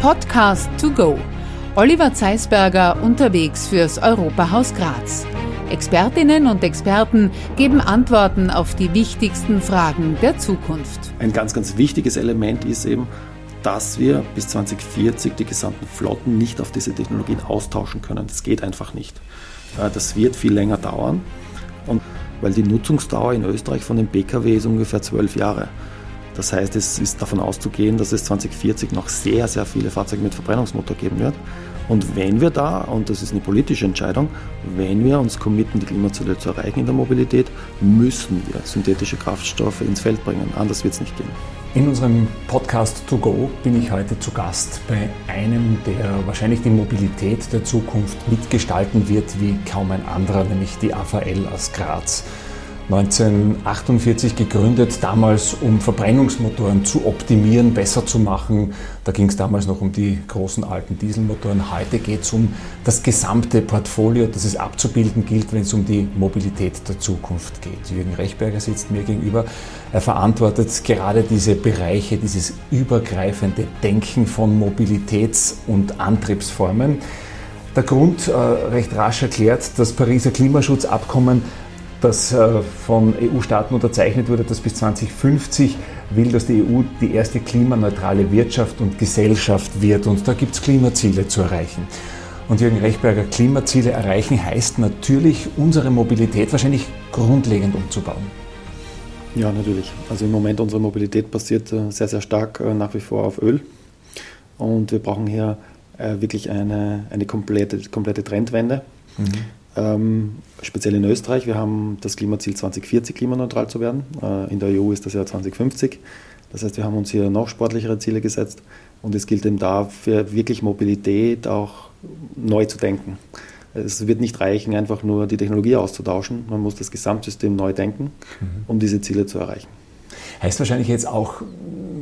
Podcast to go. Oliver Zeisberger unterwegs fürs Europahaus Graz. Expertinnen und Experten geben Antworten auf die wichtigsten Fragen der Zukunft. Ein ganz, ganz wichtiges Element ist eben, dass wir bis 2040 die gesamten Flotten nicht auf diese Technologien austauschen können. Das geht einfach nicht. Das wird viel länger dauern. Und weil die Nutzungsdauer in Österreich von den ist ungefähr zwölf Jahre. Das heißt, es ist davon auszugehen, dass es 2040 noch sehr, sehr viele Fahrzeuge mit Verbrennungsmotor geben wird. Und wenn wir da, und das ist eine politische Entscheidung, wenn wir uns committen, die Klimaziele zu erreichen in der Mobilität, müssen wir synthetische Kraftstoffe ins Feld bringen. Anders wird es nicht gehen. In unserem Podcast To Go bin ich heute zu Gast bei einem, der wahrscheinlich die Mobilität der Zukunft mitgestalten wird wie kaum ein anderer, nämlich die AVL aus Graz. 1948 gegründet, damals um Verbrennungsmotoren zu optimieren, besser zu machen. Da ging es damals noch um die großen alten Dieselmotoren. Heute geht es um das gesamte Portfolio, das es abzubilden gilt, wenn es um die Mobilität der Zukunft geht. Jürgen Rechberger sitzt mir gegenüber. Er verantwortet gerade diese Bereiche, dieses übergreifende Denken von Mobilitäts- und Antriebsformen. Der Grund äh, recht rasch erklärt, das Pariser Klimaschutzabkommen das äh, von EU-Staaten unterzeichnet wurde, dass bis 2050 will, dass die EU die erste klimaneutrale Wirtschaft und Gesellschaft wird. Und da gibt es Klimaziele zu erreichen. Und Jürgen Rechberger, Klimaziele erreichen heißt natürlich, unsere Mobilität wahrscheinlich grundlegend umzubauen. Ja, natürlich. Also im Moment unsere Mobilität basiert äh, sehr, sehr stark äh, nach wie vor auf Öl. Und wir brauchen hier wirklich eine, eine komplette, komplette Trendwende. Mhm ähm, speziell in Österreich. Wir haben das Klimaziel 2040 klimaneutral zu werden. Äh, in der EU ist das Jahr 2050. Das heißt, wir haben uns hier noch sportlichere Ziele gesetzt und es gilt eben dafür, wirklich Mobilität auch neu zu denken. Es wird nicht reichen, einfach nur die Technologie auszutauschen. Man muss das Gesamtsystem neu denken, mhm. um diese Ziele zu erreichen. Heißt wahrscheinlich jetzt auch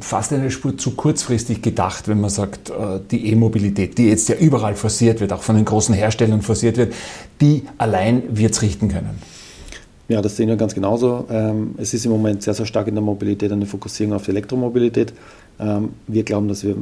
fast eine Spur zu kurzfristig gedacht, wenn man sagt, äh, die E-Mobilität, die jetzt ja überall forciert wird, auch von den großen Herstellern forciert wird, die allein wird es richten können. Ja, das sehen wir ganz genauso. Ähm, es ist im Moment sehr, sehr stark in der Mobilität eine Fokussierung auf die Elektromobilität. Ähm, wir glauben, dass wir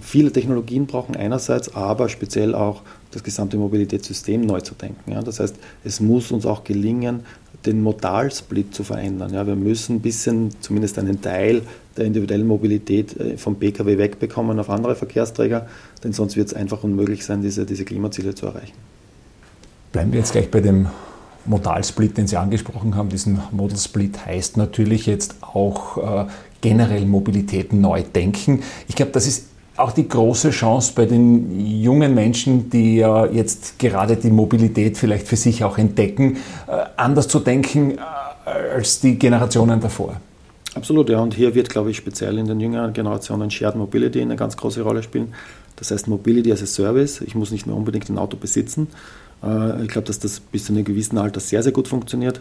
viele Technologien brauchen einerseits, aber speziell auch das gesamte Mobilitätssystem neu zu denken. Das heißt, es muss uns auch gelingen, den Modalsplit zu verändern. Ja, wir müssen ein bisschen, zumindest einen Teil der individuellen Mobilität äh, vom Pkw wegbekommen auf andere Verkehrsträger, denn sonst wird es einfach unmöglich sein, diese, diese Klimaziele zu erreichen. Bleiben wir jetzt gleich bei dem Modalsplit, den Sie angesprochen haben. Diesen Modal Split heißt natürlich jetzt auch äh, generell Mobilität neu denken. Ich glaube, das ist auch die große Chance bei den jungen Menschen, die ja jetzt gerade die Mobilität vielleicht für sich auch entdecken, äh, anders zu denken äh, als die Generationen davor. Absolut, ja. Und hier wird, glaube ich, speziell in den jüngeren Generationen Shared Mobility eine ganz große Rolle spielen. Das heißt Mobility as a Service. Ich muss nicht mehr unbedingt ein Auto besitzen. Äh, ich glaube, dass das bis zu einem gewissen Alter sehr, sehr gut funktioniert.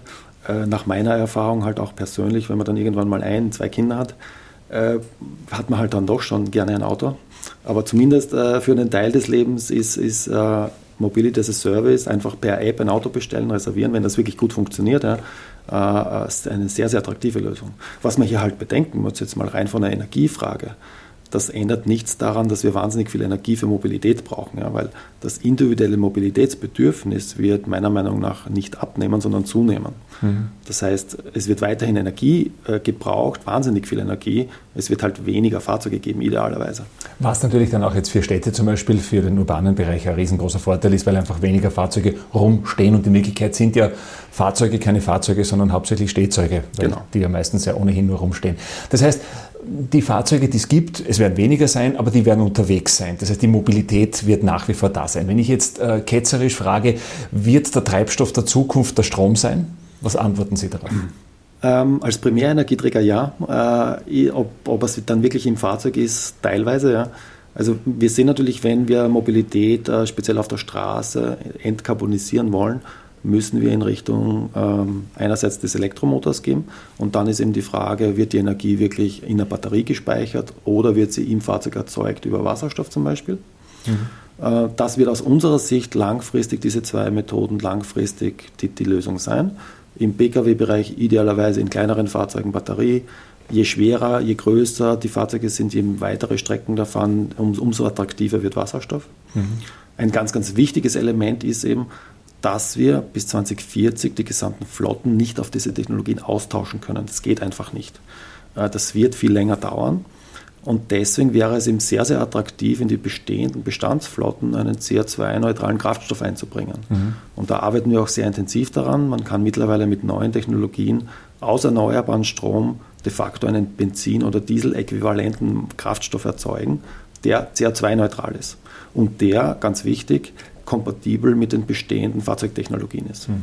Nach meiner Erfahrung halt auch persönlich, wenn man dann irgendwann mal ein, zwei Kinder hat, hat man halt dann doch schon gerne ein Auto. Aber zumindest äh, für einen Teil des Lebens ist, ist äh, Mobility as a Service, einfach per App ein Auto bestellen, reservieren, wenn das wirklich gut funktioniert, ja, äh, ist eine sehr, sehr attraktive Lösung. Was man hier halt bedenken muss, jetzt mal rein von der Energiefrage, das ändert nichts daran, dass wir wahnsinnig viel Energie für Mobilität brauchen, ja, weil das individuelle Mobilitätsbedürfnis wird meiner Meinung nach nicht abnehmen, sondern zunehmen. Mhm. Das heißt, es wird weiterhin Energie äh, gebraucht, wahnsinnig viel Energie. Es wird halt weniger Fahrzeuge geben, idealerweise. Was natürlich dann auch jetzt für Städte zum Beispiel, für den urbanen Bereich ein riesengroßer Vorteil ist, weil einfach weniger Fahrzeuge rumstehen und in Wirklichkeit sind ja Fahrzeuge keine Fahrzeuge, sondern hauptsächlich Stehzeuge, genau. die ja meistens ja ohnehin nur rumstehen. Das heißt, die Fahrzeuge, die es gibt, es werden weniger sein, aber die werden unterwegs sein. Das heißt, die Mobilität wird nach wie vor da sein. Wenn ich jetzt äh, ketzerisch frage, wird der Treibstoff der Zukunft der Strom sein? Was antworten Sie darauf? Ähm, als Primärenergieträger ja. Äh, ob, ob es dann wirklich im Fahrzeug ist, teilweise ja. Also wir sehen natürlich, wenn wir Mobilität äh, speziell auf der Straße entkarbonisieren wollen, müssen wir in Richtung ähm, einerseits des Elektromotors gehen und dann ist eben die Frage, wird die Energie wirklich in der Batterie gespeichert oder wird sie im Fahrzeug erzeugt über Wasserstoff zum Beispiel? Mhm. Äh, das wird aus unserer Sicht langfristig, diese zwei Methoden langfristig die, die Lösung sein. Im Pkw-Bereich idealerweise in kleineren Fahrzeugen Batterie, je schwerer, je größer die Fahrzeuge sind, je weitere Strecken da fahren, um, umso attraktiver wird Wasserstoff. Mhm. Ein ganz, ganz wichtiges Element ist eben, dass wir bis 2040 die gesamten Flotten nicht auf diese Technologien austauschen können. Das geht einfach nicht. Äh, das wird viel länger dauern. Und deswegen wäre es eben sehr, sehr attraktiv, in die bestehenden Bestandsflotten einen CO2-neutralen Kraftstoff einzubringen. Mhm. Und da arbeiten wir auch sehr intensiv daran. Man kann mittlerweile mit neuen Technologien aus erneuerbaren Strom de facto einen Benzin- oder Diesel-äquivalenten Kraftstoff erzeugen, der CO2-neutral ist. Und der, ganz wichtig, kompatibel mit den bestehenden Fahrzeugtechnologien ist. Mhm.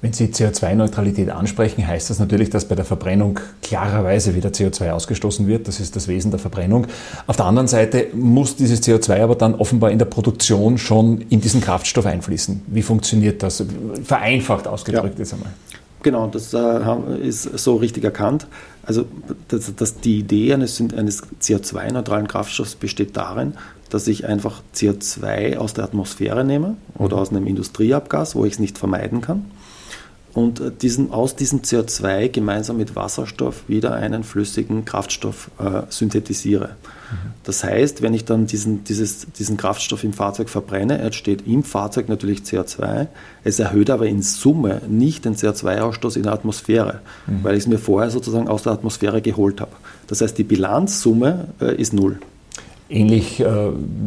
Wenn Sie CO2-Neutralität ansprechen, heißt das natürlich, dass bei der Verbrennung klarerweise wieder CO2 ausgestoßen wird. Das ist das Wesen der Verbrennung. Auf der anderen Seite muss dieses CO2 aber dann offenbar in der Produktion schon in diesen Kraftstoff einfließen. Wie funktioniert das? Vereinfacht ausgedrückt ja. jetzt einmal. Genau, das äh, ist so richtig erkannt. Also das, das die Idee eines, eines CO2-neutralen Kraftstoffs besteht darin, dass ich einfach CO2 aus der Atmosphäre nehme oder mhm. aus einem Industrieabgas, wo ich es nicht vermeiden kann und äh, diesen, aus diesem CO2 gemeinsam mit Wasserstoff wieder einen flüssigen Kraftstoff äh, synthetisiere. Mhm. Das heißt, wenn ich dann diesen, dieses, diesen Kraftstoff im Fahrzeug verbrenne, entsteht im Fahrzeug natürlich CO2. Es erhöht aber in Summe nicht den CO2-Ausstoß in der Atmosphäre, mhm. weil ich es mir vorher sozusagen aus der Atmosphäre geholt habe. Das heißt, die Bilanzsumme äh, ist null. Ähnlich äh,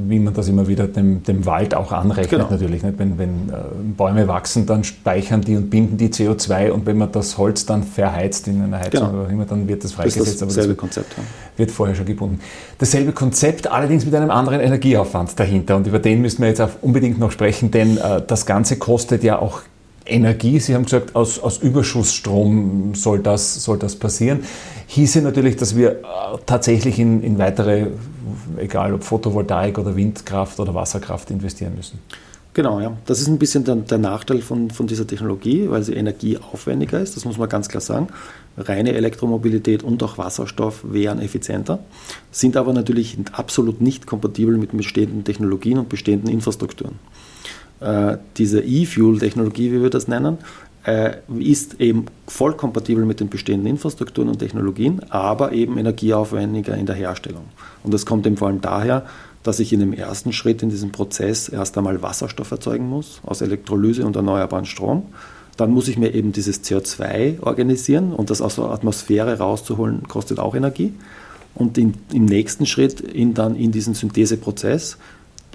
wie man das immer wieder dem, dem Wald auch anrechnet genau. natürlich. Nicht? Wenn, wenn äh, Bäume wachsen, dann speichern die und binden die CO2 und wenn man das Holz dann verheizt in einer Heizung genau. oder immer, dann wird das freigesetzt. Das ist dasselbe das Konzept. Ja. Wird vorher schon gebunden. Dasselbe Konzept, allerdings mit einem anderen Energieaufwand dahinter und über den müssen wir jetzt auch unbedingt noch sprechen, denn äh, das Ganze kostet ja auch Energie. Sie haben gesagt, aus, aus Überschussstrom soll das, soll das passieren. Hieße natürlich, dass wir äh, tatsächlich in, in weitere, egal ob Photovoltaik oder Windkraft oder Wasserkraft investieren müssen. Genau, ja. Das ist ein bisschen der, der, Nachteil von, von dieser Technologie, weil sie energieaufwendiger ist. Das muss man ganz klar sagen. Reine Elektromobilität und auch Wasserstoff wären effizienter, sind aber natürlich absolut nicht kompatibel mit bestehenden Technologien und bestehenden Infrastrukturen. Äh, diese E-Fuel-Technologie, wie wir das nennen, äh, ist eben voll kompatibel mit den bestehenden Infrastrukturen und Technologien, aber eben energieaufwendiger in der Herstellung. Und das kommt eben vor allem daher, dass ich in dem ersten Schritt in diesem Prozess erst einmal Wasserstoff erzeugen muss aus Elektrolyse und erneuerbaren Strom. Dann muss ich mir eben dieses CO2 organisieren und das aus der Atmosphäre rauszuholen, kostet auch Energie. Und in, im nächsten Schritt in, dann in diesen Syntheseprozess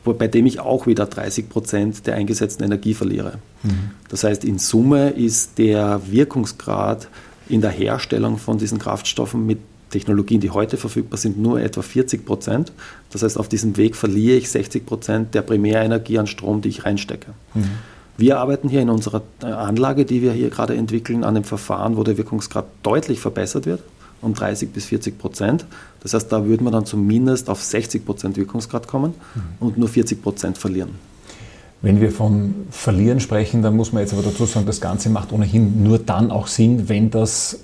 bei dem ich auch wieder 30 Prozent der eingesetzten Energie verliere. Mhm. Das heißt, in Summe ist der Wirkungsgrad in der Herstellung von diesen Kraftstoffen mit Technologien, die heute verfügbar sind, nur etwa 40 Prozent. Das heißt, auf diesem Weg verliere ich 60 Prozent der Primärenergie an Strom, die ich reinstecke. Mhm. Wir arbeiten hier in unserer Anlage, die wir hier gerade entwickeln, an einem Verfahren, wo der Wirkungsgrad deutlich verbessert wird um 30 bis 40 Prozent. Das heißt, da würde man dann zumindest auf 60 Prozent Wirkungsgrad kommen mhm. und nur 40 Prozent verlieren. Wenn wir von Verlieren sprechen, dann muss man jetzt aber dazu sagen, das Ganze macht ohnehin nur dann auch Sinn, wenn das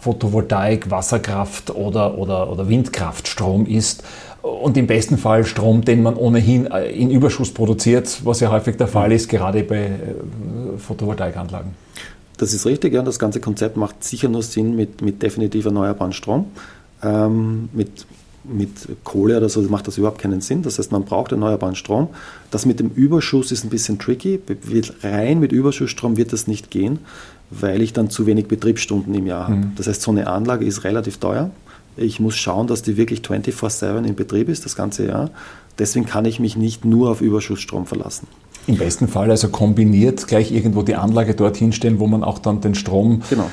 Photovoltaik, Wasserkraft oder, oder, oder Windkraftstrom ist und im besten Fall Strom, den man ohnehin äh, in Überschuss produziert, was ja häufig der Fall ist, gerade bei äh, Photovoltaikanlagen. Das ist richtig, ja. Das ganze Konzept macht sicher nur Sinn mit, mit definitiv erneuerbaren Strom. Ähm, mit, mit Kohle oder so macht das überhaupt keinen Sinn. Das heißt, man braucht erneuerbaren Strom. Das mit dem Überschuss ist ein bisschen tricky. Rein mit Überschussstrom wird das nicht gehen, weil ich dann zu wenig Betriebsstunden im Jahr habe. Mhm. Das heißt, so eine Anlage ist relativ teuer. Ich muss schauen, dass die wirklich 24-7 in Betrieb ist, das ganze Jahr. Deswegen kann ich mich nicht nur auf Überschussstrom verlassen. Im besten Fall also kombiniert gleich irgendwo die Anlage dorthin stellen, wo man auch dann den Strom genau.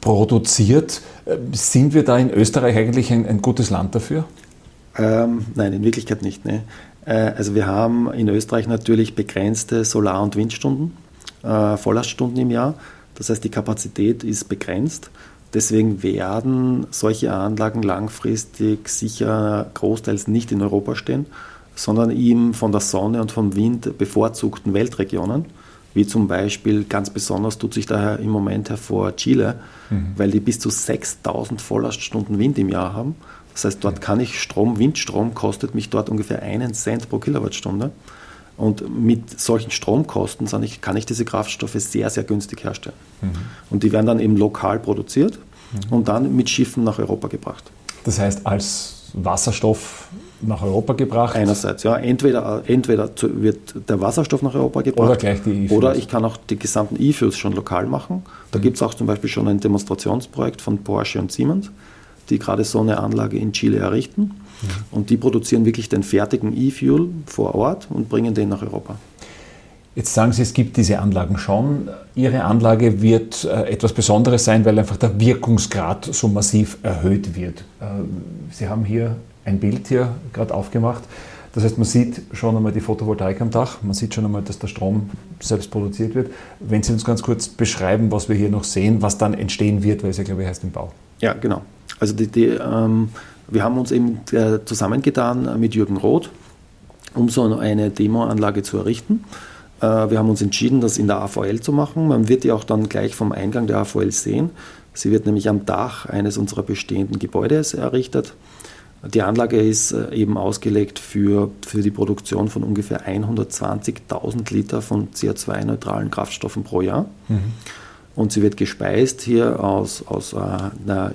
produziert. Äh, sind wir da in Österreich eigentlich ein, ein gutes Land dafür? Ähm, nein, in Wirklichkeit nicht. Ne. Äh, also wir haben in Österreich natürlich begrenzte Solar- und Windstunden, äh, Volllaststunden im Jahr. Das heißt, die Kapazität ist begrenzt. Deswegen werden solche Anlagen langfristig sicher großteils nicht in Europa stehen sondern ihm von der Sonne und vom Wind bevorzugten Weltregionen, wie zum Beispiel ganz besonders tut sich daher im Moment hervor Chile, mhm. weil die bis zu 6000 Volllaststunden Wind im Jahr haben. Das heißt, dort kann ich Strom, Windstrom kostet mich dort ungefähr einen Cent pro Kilowattstunde. Und mit solchen Stromkosten kann ich diese Kraftstoffe sehr, sehr günstig herstellen. Mhm. Und die werden dann eben lokal produziert mhm. und dann mit Schiffen nach Europa gebracht. Das heißt, als Wasserstoff nach Europa gebracht? Einerseits, ja. Entweder, entweder wird der Wasserstoff nach Europa gebracht oder, gleich die e oder ich kann auch die gesamten E-Fuels schon lokal machen. Da mhm. gibt es auch zum Beispiel schon ein Demonstrationsprojekt von Porsche und Siemens, die gerade so eine Anlage in Chile errichten. Mhm. Und die produzieren wirklich den fertigen E-Fuel vor Ort und bringen den nach Europa. Jetzt sagen Sie, es gibt diese Anlagen schon. Ihre Anlage wird äh, etwas Besonderes sein, weil einfach der Wirkungsgrad so massiv erhöht wird. Äh, Sie haben hier ein Bild hier gerade aufgemacht. Das heißt, man sieht schon einmal die Photovoltaik am Dach, man sieht schon einmal, dass der Strom selbst produziert wird. Wenn Sie uns ganz kurz beschreiben, was wir hier noch sehen, was dann entstehen wird, weil es ja, glaube ich, heißt im Bau. Ja, genau. Also die, die, ähm, wir haben uns eben äh, zusammengetan mit Jürgen Roth, um so eine Demoanlage zu errichten. Äh, wir haben uns entschieden, das in der AVL zu machen. Man wird die auch dann gleich vom Eingang der AVL sehen. Sie wird nämlich am Dach eines unserer bestehenden Gebäudes errichtet. Die Anlage ist äh, eben ausgelegt für, für die Produktion von ungefähr 120.000 Liter von CO2-neutralen Kraftstoffen pro Jahr. Mhm. Und sie wird gespeist hier aus, aus äh, einer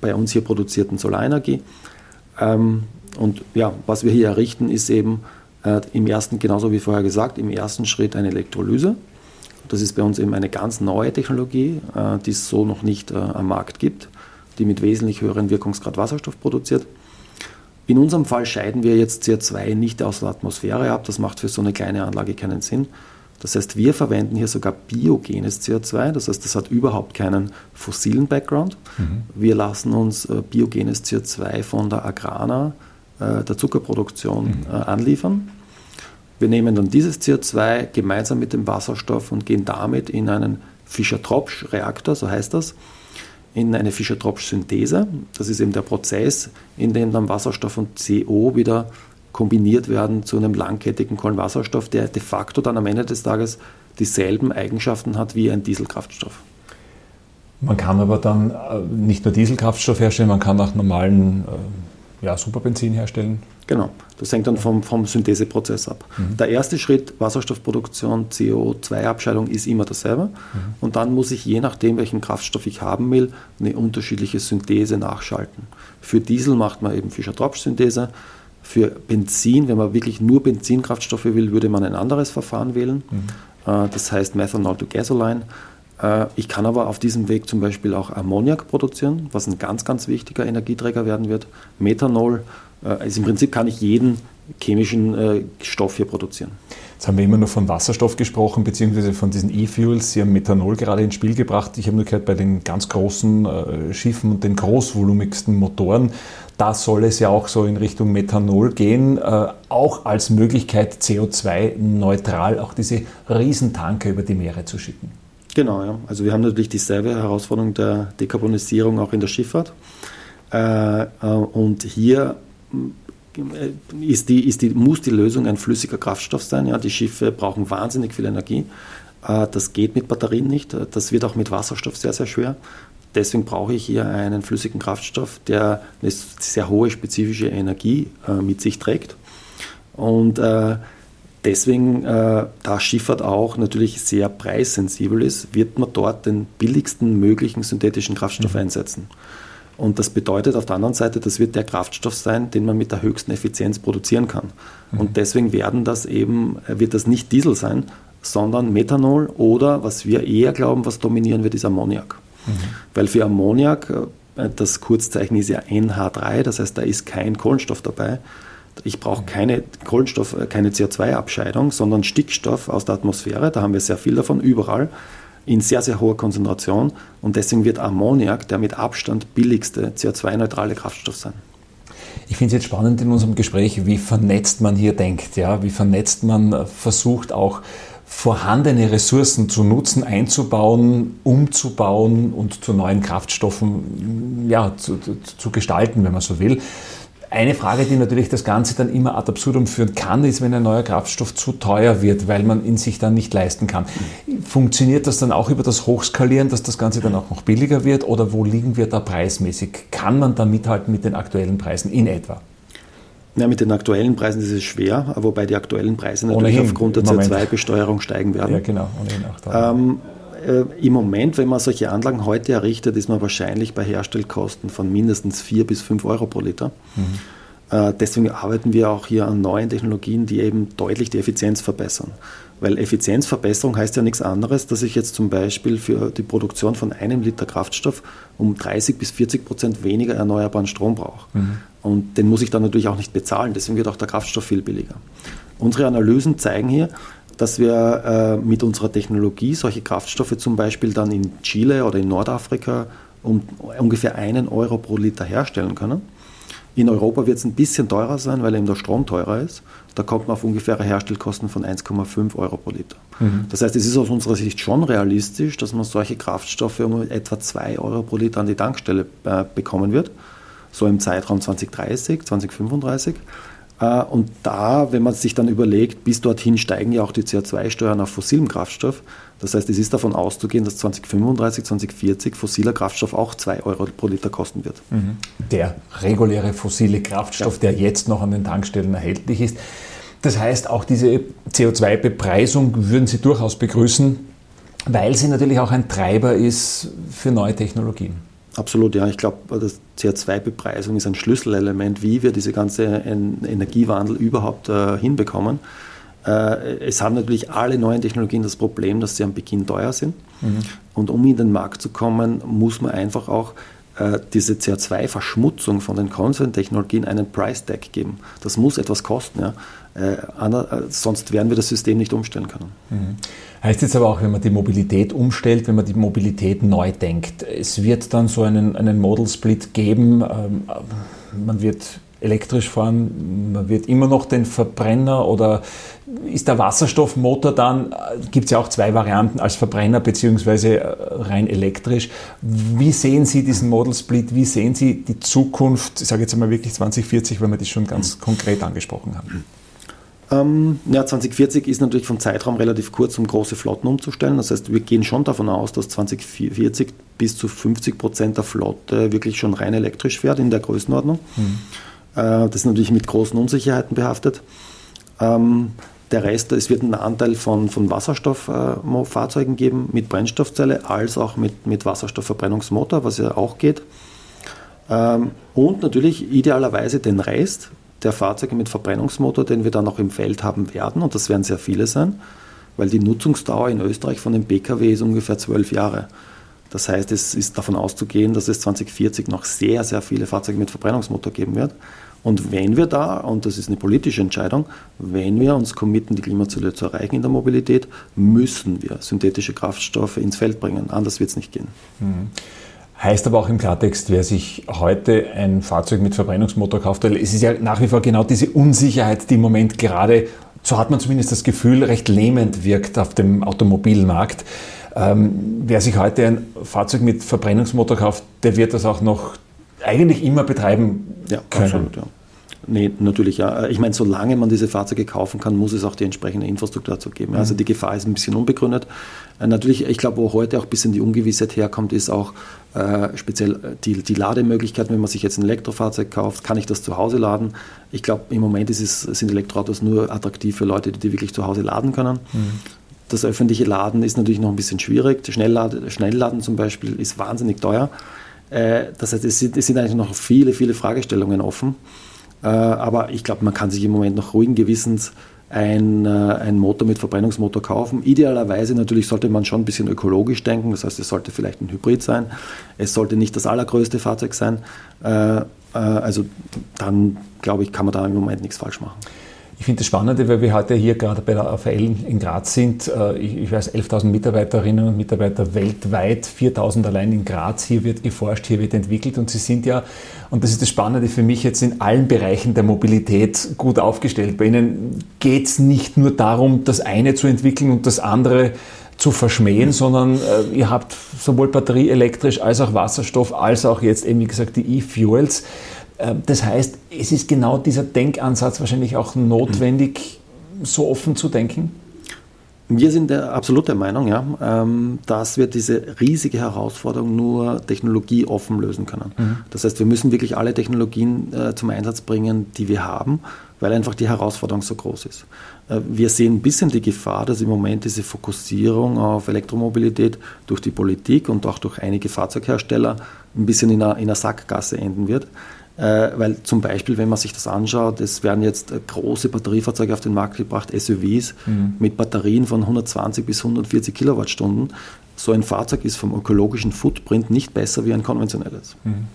bei uns hier produzierten Solarenergie. Ähm, und ja, was wir hier errichten, ist eben äh, im ersten, genauso wie vorher gesagt, im ersten Schritt eine Elektrolyse. Das ist bei uns eben eine ganz neue Technologie, die es so noch nicht am Markt gibt, die mit wesentlich höherem Wirkungsgrad Wasserstoff produziert. In unserem Fall scheiden wir jetzt CO2 nicht aus der Atmosphäre ab. Das macht für so eine kleine Anlage keinen Sinn. Das heißt, wir verwenden hier sogar biogenes CO2. Das heißt, das hat überhaupt keinen fossilen Background. Mhm. Wir lassen uns äh, biogenes CO2 von der Agrana, äh, der Zuckerproduktion, mhm. Äh, anliefern. Wir nehmen dann dieses CO2 gemeinsam mit dem Wasserstoff und gehen damit in einen Fischer-Tropsch-Reaktor, so heißt das, in eine Fischer-Tropsch-Synthese. Das ist eben der Prozess, in dem dann Wasserstoff und CO wieder kombiniert werden zu einem langkettigen Kohlenwasserstoff, der de facto dann am Ende des Tages dieselben Eigenschaften hat wie ein Dieselkraftstoff. Man kann aber dann äh, nicht nur Dieselkraftstoff herstellen, man kann auch normalen äh, ja, Superbenzin herstellen. Genau, das hängt dann vom, vom Syntheseprozess ab. Mhm. Der erste Schritt, Wasserstoffproduktion, CO2-Abscheidung, ist immer dasselbe. Mhm. Und dann muss ich, je nachdem, welchen Kraftstoff ich haben will, eine unterschiedliche Synthese nachschalten. Für Diesel macht man eben Fischer-Tropsch-Synthese. Für Benzin, wenn man wirklich nur Benzinkraftstoffe will, würde man ein anderes Verfahren wählen. Mhm. Äh, das heißt Methanol to Gasoline. Äh, ich kann aber auf diesem Weg zum Beispiel auch Ammoniak produzieren, was ein ganz, ganz wichtiger Energieträger werden wird. Methanol also im Prinzip kann ich jeden chemischen äh, Stoff hier produzieren. Jetzt haben wir immer noch von Wasserstoff gesprochen, beziehungsweise von diesen E-Fuels. Sie haben Methanol gerade ins Spiel gebracht. Ich habe nur gehört, bei den ganz großen Schiffen und den großvolumigsten Motoren, da soll es ja auch so in Richtung Methanol gehen, auch als Möglichkeit CO2-neutral auch diese Riesentanker über die Meere zu schicken. Genau, ja. Also wir haben natürlich dieselbe Herausforderung der Dekarbonisierung auch in der Schifffahrt. und hier ist die, ist die, muss die Lösung ein flüssiger Kraftstoff sein. Ja, die Schiffe brauchen wahnsinnig viel Energie. Äh, das geht mit Batterien nicht. Das wird auch mit Wasserstoff sehr, sehr schwer. Deswegen brauche ich hier einen flüssigen Kraftstoff, der eine sehr hohe spezifische Energie äh, mit sich trägt. Und äh, deswegen, da Schifffahrt auch natürlich sehr preissensibel ist, wird man dort den billigsten möglichen synthetischen Kraftstoff mhm. einsetzen. Und das bedeutet auf der anderen Seite, das wird der Kraftstoff sein, den man mit der höchsten Effizienz produzieren kann. Mhm. Und deswegen werden das eben, wird das nicht Diesel sein, sondern Methanol oder was wir eher glauben, was dominieren wird, ist Ammoniak. Mhm. Weil für Ammoniak, äh, das Kurzzeichen ist ja NH3, das heißt, da ist kein Kohlenstoff dabei. Ich brauche keine Kohlenstoff, äh, keine CO2-Abscheidung, sondern Stickstoff aus der Atmosphäre. Da haben wir sehr viel davon überall in sehr, sehr hoher Konzentration und deswegen wird Ammoniak der mit Abstand billigste CO2-neutrale Kraftstoff sein. Ich finde es jetzt spannend in unserem Gespräch, wie vernetzt man hier denkt, ja, wie vernetzt man äh, versucht auch vorhandene Ressourcen zu nutzen, einzubauen, umzubauen und zu neuen Kraftstoffen ja, zu, zu, zu gestalten, wenn man so will. Eine Frage, die natürlich das Ganze dann immer ad absurdum führen kann, ist, wenn ein neuer Kraftstoff zu teuer wird, weil man ihn sich dann nicht leisten kann. Funktioniert das dann auch über das Hochskalieren, dass das Ganze dann auch noch billiger wird oder wo liegen wir da preismäßig? Kann man da mithalten mit den aktuellen Preisen in etwa? Ja, mit den aktuellen Preisen ist es schwer, wobei die aktuellen Preise natürlich ohnehin, aufgrund der CO2-Besteuerung steigen werden. Ja, genau, ohnehin auch da. Ähm, äh, im Moment, wenn man solche Anlagen heute errichtet, ist man wahrscheinlich bei Herstellkosten von mindestens 4 bis 5 Euro pro Liter. Mhm. Äh, deswegen arbeiten wir auch hier an neuen Technologien, die eben deutlich die Effizienz verbessern. Weil Effizienzverbesserung heißt ja nichts anderes, dass ich jetzt zum Beispiel für die Produktion von einem Liter Kraftstoff um 30 bis 40 Prozent weniger erneuerbaren Strom brauche. Mhm. Und den muss ich dann natürlich auch nicht bezahlen, deswegen wird auch der Kraftstoff viel billiger. Unsere Analysen zeigen hier, dass wir äh, mit unserer Technologie solche Kraftstoffe zum Beispiel dann in Chile oder in Nordafrika um ungefähr einen Euro pro Liter herstellen können. In Europa wird es ein bisschen teurer sein, weil eben der Strom teurer ist. Da kommt man auf ungefähre Herstellkosten von 1,5 Euro pro Liter. Mhm. Das heißt, es ist aus unserer Sicht schon realistisch, dass man solche Kraftstoffe um etwa 2 Euro pro Liter an die Tankstelle äh, bekommen wird. So im Zeitraum 2030, 2035. Äh, und da, wenn man sich dann überlegt, bis dorthin steigen ja auch die CO2-Steuern auf fossilem Kraftstoff. Das heißt, es ist davon auszugehen, dass 2035, 2040 fossiler Kraftstoff auch 2 Euro pro Liter kosten wird. Mhm. Der reguläre fossile Kraftstoff, ja. der jetzt noch an den Tankstellen erhältlich ist. Das heißt, auch diese CO2-Bepreisung würden Sie durchaus begrüßen, weil sie natürlich auch ein Treiber ist für neue Technologien. Absolut, ja. Ich glaube, das CO2-Bepreisung ist ein Schlüsselelement, wie wir diese ganze Energiewandel überhaupt äh, hinbekommen. Äh, es haben natürlich alle neuen Technologien das Problem, dass sie am Beginn teuer sind. Mhm. Und um in den Markt zu kommen, muss man einfach auch äh, diese CO2-Verschmutzung von den Konzerntechnologien einen Price-Tag geben. Das muss etwas kosten. Ja. Äh, äh, sonst werden wir das System nicht umstellen können. Mhm. Heißt jetzt aber auch, wenn man die Mobilität umstellt, wenn man die Mobilität neu denkt, es wird dann so einen, einen Model-Split geben, ähm, man wird elektrisch fahren, man wird immer noch den Verbrenner oder ist der Wasserstoffmotor dann, gibt es ja auch zwei Varianten als Verbrenner bzw. rein elektrisch. Wie sehen Sie diesen Model Split, wie sehen Sie die Zukunft, ich sage jetzt einmal wirklich 2040, weil wir das schon ganz konkret angesprochen haben? Ähm, ja, 2040 ist natürlich vom Zeitraum relativ kurz, um große Flotten umzustellen. Das heißt, wir gehen schon davon aus, dass 2040 bis zu 50 Prozent der Flotte wirklich schon rein elektrisch fährt in der Größenordnung. Mhm. Äh, das ist natürlich mit großen Unsicherheiten behaftet. Ähm, der Rest, es wird einen Anteil von, von Wasserstofffahrzeugen geben mit Brennstoffzelle als auch mit, mit Wasserstoffverbrennungsmotor, was ja auch geht. Ähm, und natürlich idealerweise den Rest, der Fahrzeuge mit Verbrennungsmotor, den wir dann auch im Feld haben werden, und das werden sehr viele sein, weil die Nutzungsdauer in Österreich von dem Pkw ist ungefähr zwölf Jahre. Das heißt, es ist davon auszugehen, dass es 2040 noch sehr, sehr viele Fahrzeuge mit Verbrennungsmotor geben wird. Und wenn wir da, und das ist eine politische Entscheidung, wenn wir uns committen, die Klimaziele zu erreichen in der Mobilität, müssen wir synthetische Kraftstoffe ins Feld bringen. Anders wird es nicht gehen. Mhm. Heißt aber auch im Klartext, wer sich heute ein Fahrzeug mit Verbrennungsmotor kauft, weil es ist ja nach wie vor genau diese Unsicherheit, die im Moment gerade, so hat man zumindest das Gefühl, recht lähmend wirkt auf dem Automobilmarkt. Ähm, wer sich heute ein Fahrzeug mit Verbrennungsmotor kauft, der wird das auch noch eigentlich immer betreiben ja, können. Absolut, ja. Nee, natürlich ja. Ich meine, solange man diese Fahrzeuge kaufen kann, muss es auch die entsprechende Infrastruktur dazu geben. Also mhm. die Gefahr ist ein bisschen unbegründet. Äh, natürlich, ich glaube, wo heute auch ein bisschen die Ungewissheit herkommt, ist auch äh, speziell äh, die, die Lademöglichkeit. Wenn man sich jetzt ein Elektrofahrzeug kauft, kann ich das zu Hause laden? Ich glaube, im Moment es, sind Elektroautos nur attraktiv für Leute, die die wirklich zu Hause laden können. Mhm. Das öffentliche Laden ist natürlich noch ein bisschen schwierig. Schnellladen, Schnellladen zum Beispiel ist wahnsinnig teuer. Äh, das heißt, es sind, es sind eigentlich noch viele, viele Fragestellungen offen. Äh, aber ich glaube, man kann sich im Moment noch ruhigen Gewissens ein, äh, ein Motor mit Verbrennungsmotor kaufen. Idealerweise natürlich sollte man schon ein bisschen ökologisch denken, das heißt, es sollte vielleicht ein Hybrid sein. Es sollte nicht das allergrößte Fahrzeug sein. Also dann, glaube ich, kann man da im Moment nichts falsch machen. Ich finde das Spannende, weil wir heute hier gerade bei der AVL in Graz sind. Äh, ich, weiß, 11.000 Mitarbeiterinnen und Mitarbeiter weltweit, 4.000 allein in Graz. Hier wird geforscht, hier wird entwickelt und Sie sind ja, und das ist das Spannende für mich, jetzt in allen Bereichen der Mobilität gut aufgestellt. Bei Ihnen geht es nicht nur darum, das eine zu entwickeln und das andere zu verschmähen, sondern äh, ihr habt sowohl batterieelektrisch als auch Wasserstoff, als auch jetzt eben, wie gesagt, die E-Fuels. Ähm, das heißt, es ist genau dieser Denkansatz wahrscheinlich auch notwendig, so offen zu denken? Wir sind der absolut der Meinung, ja, ähm, dass wir diese riesige Herausforderung nur technologieoffen lösen können. Mhm. Das heißt, wir müssen wirklich alle Technologien äh, zum Einsatz bringen, die wir haben, weil einfach die Herausforderung so groß ist. Äh, wir sehen ein bisschen die Gefahr, dass im Moment diese Fokussierung auf Elektromobilität durch die Politik und auch durch einige Fahrzeughersteller ein bisschen in einer, in einer Sackgasse enden wird. Äh, weil zum Beispiel, wenn man sich das anschaut, es werden jetzt äh, große Batteriefahrzeuge auf den Markt gebracht, SUVs mhm. mit Batterien von 120 bis 140 Kilowattstunden. So ein Fahrzeug ist vom ökologischen Footprint nicht besser wie ein konventionelles. Mhm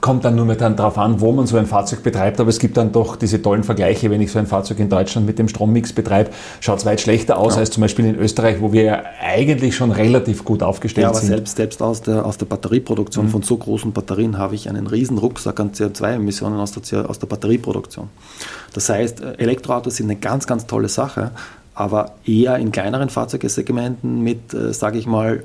kommt dann nur mehr dann darauf an, wo man so ein Fahrzeug betreibt, aber es gibt dann doch diese tollen Vergleiche, wenn ich so ein Fahrzeug in Deutschland mit dem Strommix betreibe, schaut es weit schlechter aus ja. als zum Beispiel in Österreich, wo wir ja eigentlich schon relativ gut aufgestellt ja, aber sind. Selbst, selbst aus, der, aus der Batterieproduktion mhm. von so großen Batterien habe ich einen riesen Rucksack an CO2-Emissionen aus der, aus der Batterieproduktion. Das heißt, Elektroautos sind eine ganz, ganz tolle Sache, aber eher in kleineren Fahrzeugsegmenten mit, äh, sage ich mal,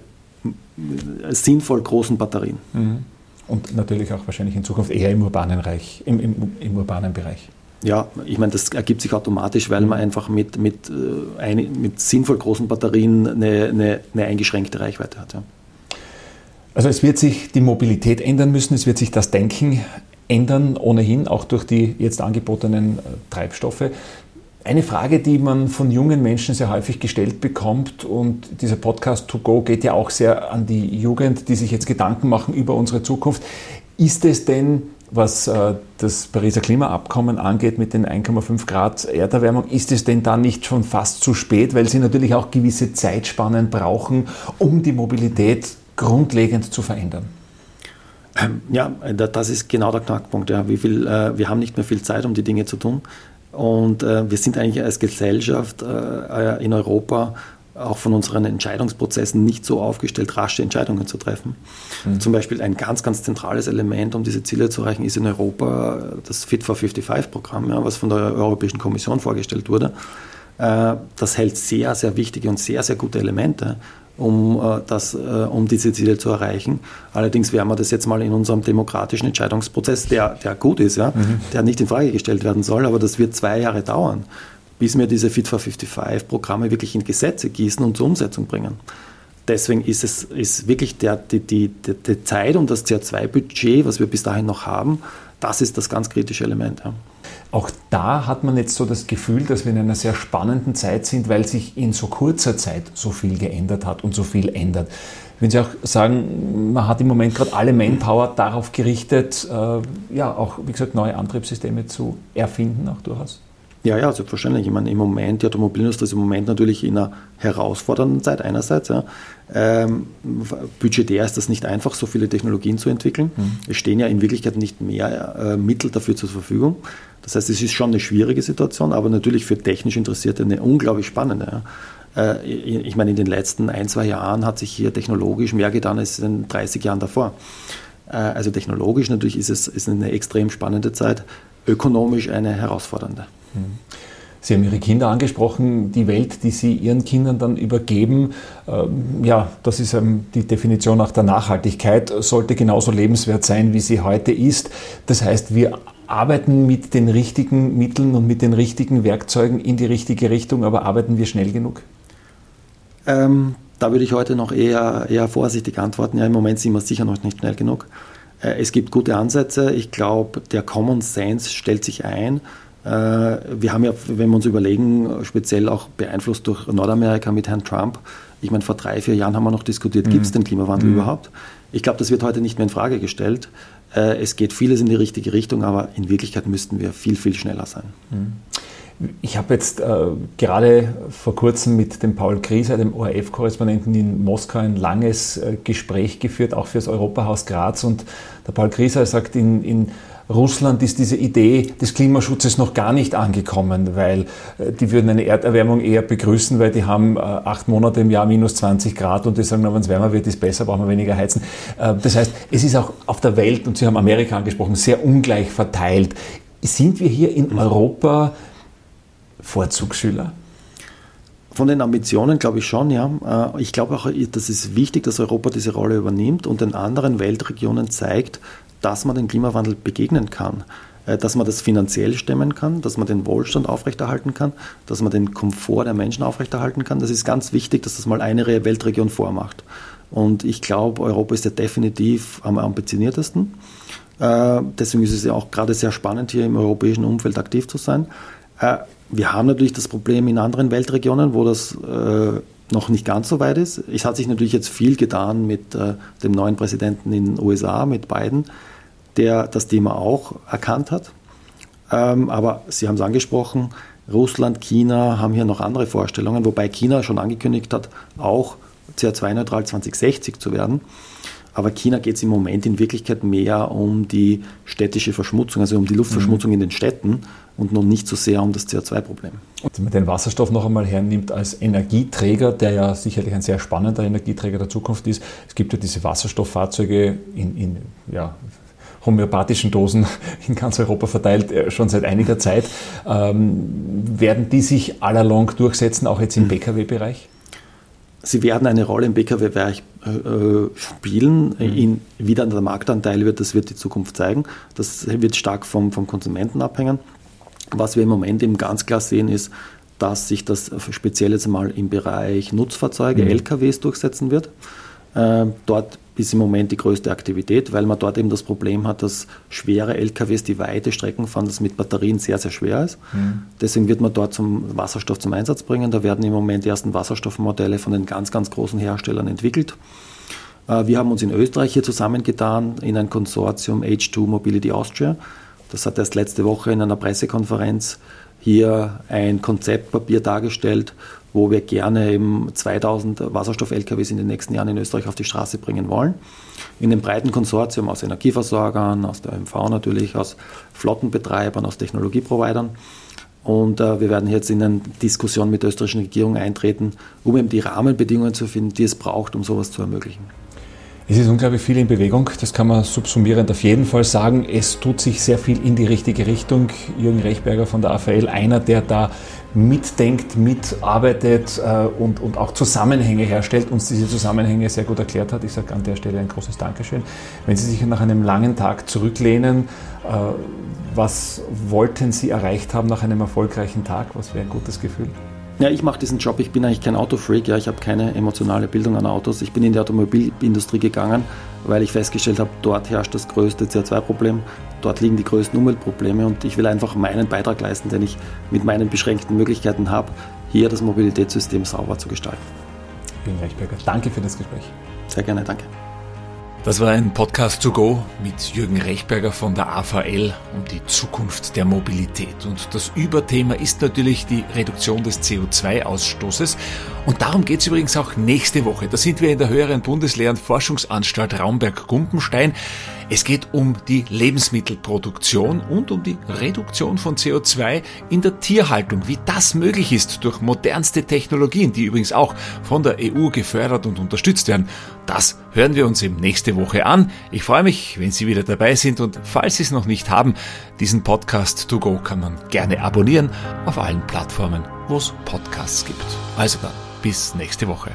sinnvoll großen Batterien. Mhm. Und natürlich auch wahrscheinlich in Zukunft eher im urbanen, Reich, im, im, im urbanen Bereich. Ja, ich meine, das ergibt sich automatisch, weil man einfach mit, mit, äh, mit sinnvoll großen Batterien eine, eine, eine eingeschränkte Reichweite hat. Ja. Also es wird sich die Mobilität ändern müssen, es wird sich das Denken ändern, ohnehin, auch durch die jetzt angebotenen äh, Treibstoffe. Eine Frage, die man von jungen Menschen sehr häufig gestellt bekommt und dieser Podcast To Go geht ja auch sehr an die Jugend, die sich jetzt Gedanken machen über unsere Zukunft. Ist es denn, was äh, das Pariser Klimaabkommen angeht mit den 1,5 Grad Erderwärmung, ist es denn da nicht schon fast zu spät, weil sie natürlich auch gewisse Zeitspannen brauchen, um die Mobilität grundlegend zu verändern? Ähm, ja, das ist genau der Knackpunkt. Ja. Viel, äh, wir haben nicht mehr viel Zeit, um die Dinge zu tun. Und äh, wir sind eigentlich als Gesellschaft äh, in Europa auch von unseren Entscheidungsprozessen nicht so aufgestellt, rasche Entscheidungen zu treffen. Mhm. Zum Beispiel ein ganz, ganz zentrales Element, um diese Ziele zu erreichen, ist in Europa das Fit for 55-Programm, ja, was von der Europäischen Kommission vorgestellt wurde. Äh, das hält sehr, sehr wichtige und sehr, sehr gute Elemente um, äh, das, äh, um diese Ziele zu erreichen. Allerdings werden wir das jetzt mal in unserem demokratischen Entscheidungsprozess, der, der gut ist, ja, mhm. der nicht in Frage gestellt werden soll, aber das wird zwei Jahre dauern, bis wir diese Fit for 55-Programme wirklich in Gesetze gießen und zur Umsetzung bringen. Deswegen ist es ist wirklich der, die, die, die Zeit und das CO2-Budget, was wir bis dahin noch haben, das ist das ganz kritische Element. Ja. Auch da hat man jetzt so das Gefühl, dass wir in einer sehr spannenden Zeit sind, weil sich in so kurzer Zeit so viel geändert hat und so viel ändert. Wenn Sie auch sagen, man hat im Moment gerade alle Manpower darauf gerichtet, äh, ja, auch, wie gesagt, neue Antriebssysteme zu erfinden, auch durchaus? Ja, ja, selbstverständlich. Ich meine, im Moment, die Automobilindustrie ist im Moment natürlich in einer herausfordernden Zeit einerseits. Ja. Ähm, budgetär ist das nicht einfach, so viele Technologien zu entwickeln. Mhm. Es stehen ja in Wirklichkeit nicht mehr äh, Mittel dafür zur Verfügung. Das heißt, es ist schon eine schwierige Situation, aber natürlich für technisch Interessierte eine unglaublich spannende. Äh, ich meine, in den letzten ein, zwei Jahren hat sich hier technologisch mehr getan als in den 30 Jahren davor. Äh, also technologisch natürlich ist es ist eine extrem spannende Zeit, ökonomisch eine herausfordernde. Sie haben Ihre Kinder angesprochen, die Welt, die Sie Ihren Kindern dann übergeben. Ähm, ja, das ist ähm, die Definition nach der Nachhaltigkeit, sollte genauso lebenswert sein, wie sie heute ist. Das heißt, wir arbeiten mit den richtigen Mitteln und mit den richtigen Werkzeugen in die richtige Richtung, aber arbeiten wir schnell genug? Ähm, da würde ich heute noch eher, eher vorsichtig antworten. Ja, im Moment sind wir sicher noch nicht schnell genug. Äh, es gibt gute Ansätze. Ich glaube, der Common Sense stellt sich ein. Äh, wir haben ja, wenn wir uns überlegen, speziell auch beeinflusst durch Nordamerika mit Herrn Trump. Ich meine, vor drei, vier Jahren haben wir noch diskutiert, mhm. gibt es den Klimawandel mhm. überhaupt? Ich glaube, das wird heute nicht mehr in Frage gestellt. Äh, es geht vieles in die richtige Richtung, aber in Wirklichkeit müssten wir viel, viel schneller sein. Ich habe jetzt äh, gerade vor kurzem mit dem Paul Grieser, dem ORF-Korrespondenten in Moskau, ein langes äh, Gespräch geführt, auch für das Europahaus Graz. Und der Paul Grieser sagt, in, in Russland ist diese Idee des Klimaschutzes noch gar nicht angekommen, weil äh, die würden eine Erderwärmung eher begrüßen, weil die haben äh, acht Monate im Jahr minus 20 Grad und die sagen, wenn es wärmer wird, ist besser, brauchen wir weniger heizen. Äh, das heißt, es ist auch auf der Welt, und Sie haben Amerika angesprochen, sehr ungleich verteilt. Sind wir hier in Europa Vorzugsschüler? Von den Ambitionen glaube ich schon, ja. Ich glaube auch, dass es wichtig, dass Europa diese Rolle übernimmt und den anderen Weltregionen zeigt, dass man dem Klimawandel begegnen kann. äh, dass man das finanziell stemmen kann, dass man den Wohlstand aufrechterhalten kann, dass man den Komfort der Menschen aufrechterhalten kann. Das ist ganz wichtig, dass das mal eine Weltregion vormacht. Und ich glaube, Europa ist ja definitiv am ambitioniertesten. Äh, deswegen ist es ja auch gerade sehr spannend, hier im europäischen Umfeld aktiv zu sein. Äh, wir haben natürlich das Problem in anderen Weltregionen, wo das noch nicht ganz so weit ist. Es hat sich natürlich jetzt viel getan mit dem neuen Präsidenten in den USA, mit Biden der das Thema auch erkannt hat. Ähm, aber Sie haben es angesprochen, Russland, China haben hier noch andere Vorstellungen, wobei China schon angekündigt hat, auch CO2-neutral 2060 zu werden. Aber China geht es im Moment in Wirklichkeit mehr um die städtische Verschmutzung, also um die Luftverschmutzung mhm. in den Städten und noch nicht so sehr um das CO2-Problem. Und wenn man den Wasserstoff noch einmal hernimmt als Energieträger, der ja sicherlich ein sehr spannender Energieträger der Zukunft ist, es gibt ja diese Wasserstofffahrzeuge in, in ja, homöopathischen Dosen in ganz Europa verteilt, äh, schon seit einiger Zeit. Ähm, werden die sich allalong durchsetzen, auch jetzt im Pkw-Bereich? Sie werden eine Rolle im Pkw-Bereich äh, spielen. Mhm. In, wie dann der Marktanteil wird, das wird die Zukunft zeigen. Das wird stark vom, vom Konsumenten abhängen. Was wir im Moment eben ganz klar sehen, ist, dass sich das speziell jetzt mal im Bereich Nutzfahrzeuge, mhm. LKWs durchsetzen wird. Äh, dort ist im Moment die größte Aktivität, weil man dort eben das Problem hat, dass schwere LKWs, die weite Strecken fahren, das mit Batterien sehr, sehr schwer ist. Mhm. Deswegen wird man dort zum Wasserstoff zum Einsatz bringen. Da werden im Moment die ersten Wasserstoffmodelle von den ganz, ganz großen Herstellern entwickelt. Äh, wir haben uns in Österreich hier zusammengetan in ein Konsortium H2 Mobility Austria. Das hat erst letzte Woche in einer Pressekonferenz hier ein Konzeptpapier dargestellt, wo wir gerne eben 2000 Wasserstoff-LKWs in den nächsten Jahren in Österreich auf die Straße bringen wollen. In einem breiten Konsortium aus Energieversorgern, aus der MV natürlich, aus Flottenbetreibern, aus Technologieprovidern. Und äh, wir werden jetzt in eine Diskussion mit der österreichischen Regierung eintreten, um eben die Rahmenbedingungen zu finden, die es braucht, um sowas zu ermöglichen. Es ist unglaublich viel in Bewegung, das kann man subsumierend auf jeden Fall sagen. Es tut sich sehr viel in die richtige Richtung. Jürgen Rechberger von der AVL, einer, der da mitdenkt, mitarbeitet äh, und, und auch Zusammenhänge herstellt, uns diese Zusammenhänge sehr gut erklärt hat. Ich sage an der Stelle ein großes Dankeschön. Wenn Sie sich nach einem langen Tag zurücklehnen, äh, was wollten Sie erreicht haben nach einem erfolgreichen Tag? Was wäre ein gutes Gefühl? Ja, ich mache diesen Job. Ich bin eigentlich kein Autofreak. Ja, ich habe keine emotionale Bildung an Autos. Ich bin in die Automobilindustrie gegangen, weil ich festgestellt habe, dort herrscht das größte CO2-Problem. Dort liegen die größten Umweltprobleme und ich will einfach meinen Beitrag leisten, den ich mit meinen beschränkten Möglichkeiten habe, hier das Mobilitätssystem sauber zu gestalten. Vielen Reichberger, danke für das Gespräch. Sehr gerne, danke. Das war ein Podcast to go mit Jürgen Rechberger von der AVL um die Zukunft der Mobilität. Und das Überthema ist natürlich die Reduktion des CO2-Ausstoßes. Und darum geht es übrigens auch nächste Woche. Da sind wir in der höheren Bundeslehr- Forschungsanstalt Raumberg-Gumpenstein. Es geht um die Lebensmittelproduktion und um die Reduktion von CO2 in der Tierhaltung, wie das möglich ist durch modernste Technologien, die übrigens auch von der EU gefördert und unterstützt werden. Das hören wir uns im nächste Woche an. Ich freue mich, wenn Sie wieder dabei sind und falls Sie es noch nicht haben, diesen Podcast To Go kann man gerne abonnieren auf allen Plattformen, wo es Podcasts gibt. Also dann, bis nächste Woche.